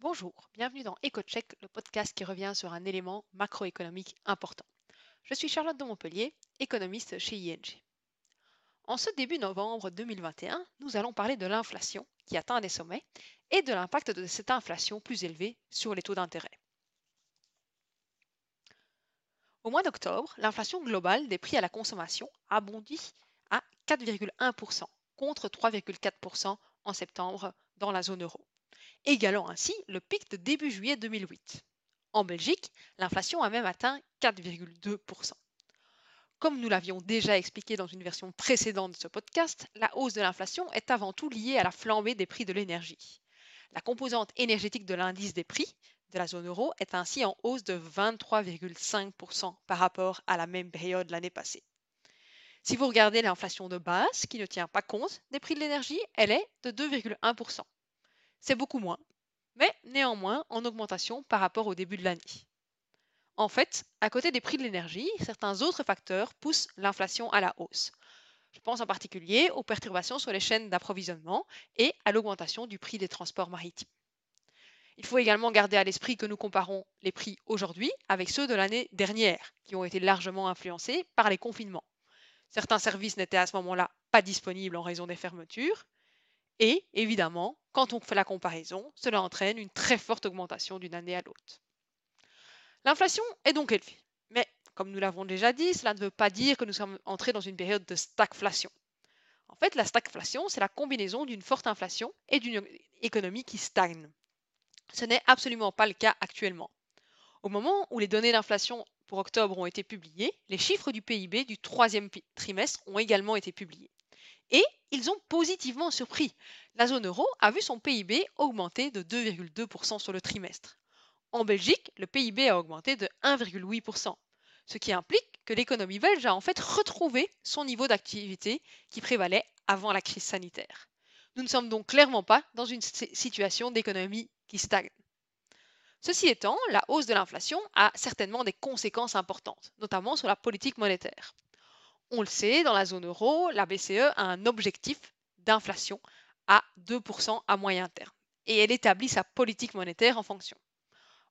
Bonjour, bienvenue dans EcoCheck, le podcast qui revient sur un élément macroéconomique important. Je suis Charlotte de Montpellier, économiste chez ING. En ce début novembre 2021, nous allons parler de l'inflation qui atteint des sommets et de l'impact de cette inflation plus élevée sur les taux d'intérêt. Au mois d'octobre, l'inflation globale des prix à la consommation a bondi à 4,1% contre 3,4% en septembre dans la zone euro égalant ainsi le pic de début juillet 2008. En Belgique, l'inflation a même atteint 4,2%. Comme nous l'avions déjà expliqué dans une version précédente de ce podcast, la hausse de l'inflation est avant tout liée à la flambée des prix de l'énergie. La composante énergétique de l'indice des prix de la zone euro est ainsi en hausse de 23,5% par rapport à la même période l'année passée. Si vous regardez l'inflation de base, qui ne tient pas compte des prix de l'énergie, elle est de 2,1% c'est beaucoup moins, mais néanmoins en augmentation par rapport au début de l'année. En fait, à côté des prix de l'énergie, certains autres facteurs poussent l'inflation à la hausse. Je pense en particulier aux perturbations sur les chaînes d'approvisionnement et à l'augmentation du prix des transports maritimes. Il faut également garder à l'esprit que nous comparons les prix aujourd'hui avec ceux de l'année dernière, qui ont été largement influencés par les confinements. Certains services n'étaient à ce moment-là pas disponibles en raison des fermetures, et évidemment, quand on fait la comparaison, cela entraîne une très forte augmentation d'une année à l'autre. L'inflation est donc élevée. Mais comme nous l'avons déjà dit, cela ne veut pas dire que nous sommes entrés dans une période de stagflation. En fait, la stagflation, c'est la combinaison d'une forte inflation et d'une économie qui stagne. Ce n'est absolument pas le cas actuellement. Au moment où les données d'inflation pour octobre ont été publiées, les chiffres du PIB du troisième trimestre ont également été publiés. Et ils ont positivement surpris. La zone euro a vu son PIB augmenter de 2,2% sur le trimestre. En Belgique, le PIB a augmenté de 1,8%, ce qui implique que l'économie belge a en fait retrouvé son niveau d'activité qui prévalait avant la crise sanitaire. Nous ne sommes donc clairement pas dans une situation d'économie qui stagne. Ceci étant, la hausse de l'inflation a certainement des conséquences importantes, notamment sur la politique monétaire. On le sait, dans la zone euro, la BCE a un objectif d'inflation à 2% à moyen terme et elle établit sa politique monétaire en fonction.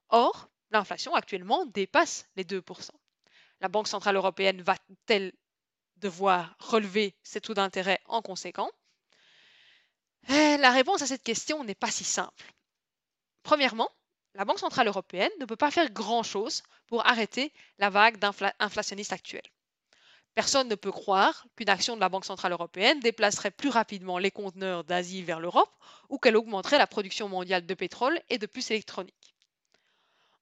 Or, l'inflation actuellement dépasse les 2%. La Banque centrale européenne va-t-elle devoir relever ses taux d'intérêt en conséquent? Eh, La réponse à cette question n'est pas si simple. Premièrement, la Banque centrale européenne ne peut pas faire grand-chose pour arrêter la vague inflationniste actuelle. Personne ne peut croire qu'une action de la Banque centrale européenne déplacerait plus rapidement les conteneurs d'Asie vers l'Europe ou qu'elle augmenterait la production mondiale de pétrole et de puces électroniques.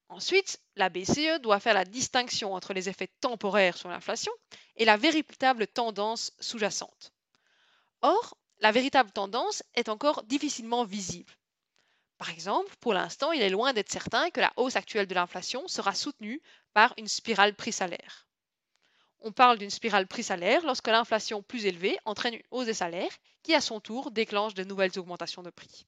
Ensuite, la BCE doit faire la distinction entre les effets temporaires sur l'inflation et la véritable tendance sous-jacente. Or, la véritable tendance est encore difficilement visible. Par exemple, pour l'instant, il est loin d'être certain que la hausse actuelle de l'inflation sera soutenue par une spirale prix-salaire. On parle d'une spirale prix-salaire lorsque l'inflation plus élevée entraîne une hausse des salaires qui, à son tour, déclenche de nouvelles augmentations de prix.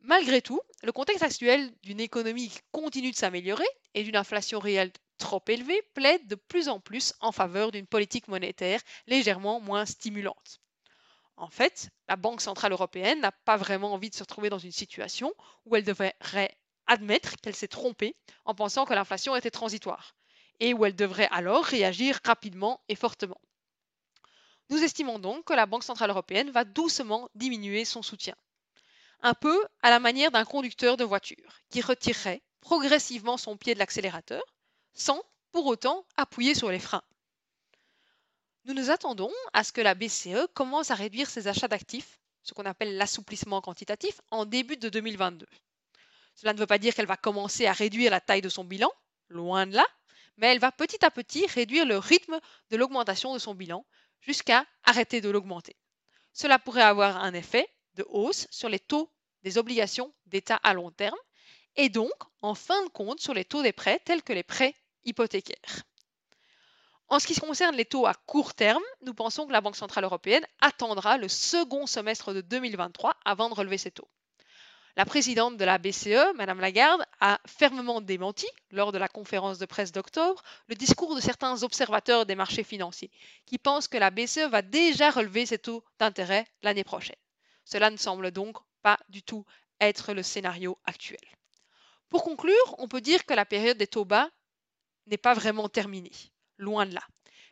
Malgré tout, le contexte actuel d'une économie qui continue de s'améliorer et d'une inflation réelle trop élevée plaide de plus en plus en faveur d'une politique monétaire légèrement moins stimulante. En fait, la Banque centrale européenne n'a pas vraiment envie de se retrouver dans une situation où elle devrait admettre qu'elle s'est trompée en pensant que l'inflation était transitoire, et où elle devrait alors réagir rapidement et fortement. Nous estimons donc que la Banque centrale européenne va doucement diminuer son soutien, un peu à la manière d'un conducteur de voiture qui retirerait progressivement son pied de l'accélérateur sans pour autant appuyer sur les freins. Nous nous attendons à ce que la BCE commence à réduire ses achats d'actifs, ce qu'on appelle l'assouplissement quantitatif, en début de 2022. Cela ne veut pas dire qu'elle va commencer à réduire la taille de son bilan, loin de là, mais elle va petit à petit réduire le rythme de l'augmentation de son bilan jusqu'à arrêter de l'augmenter. Cela pourrait avoir un effet de hausse sur les taux des obligations d'État à long terme et donc, en fin de compte, sur les taux des prêts tels que les prêts hypothécaires. En ce qui concerne les taux à court terme, nous pensons que la Banque centrale européenne attendra le second semestre de 2023 avant de relever ses taux. La présidente de la BCE, Madame Lagarde, a fermement démenti, lors de la conférence de presse d'octobre, le discours de certains observateurs des marchés financiers, qui pensent que la BCE va déjà relever ses taux d'intérêt l'année prochaine. Cela ne semble donc pas du tout être le scénario actuel. Pour conclure, on peut dire que la période des taux bas n'est pas vraiment terminée, loin de là.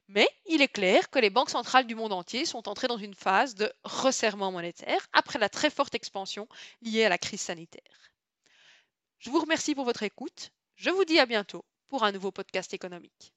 Mais il est clair que les banques centrales du monde entier sont entrées dans une phase de resserrement monétaire après la très forte expansion liée à la crise sanitaire. Je vous remercie pour votre écoute. Je vous dis à bientôt pour un nouveau podcast économique.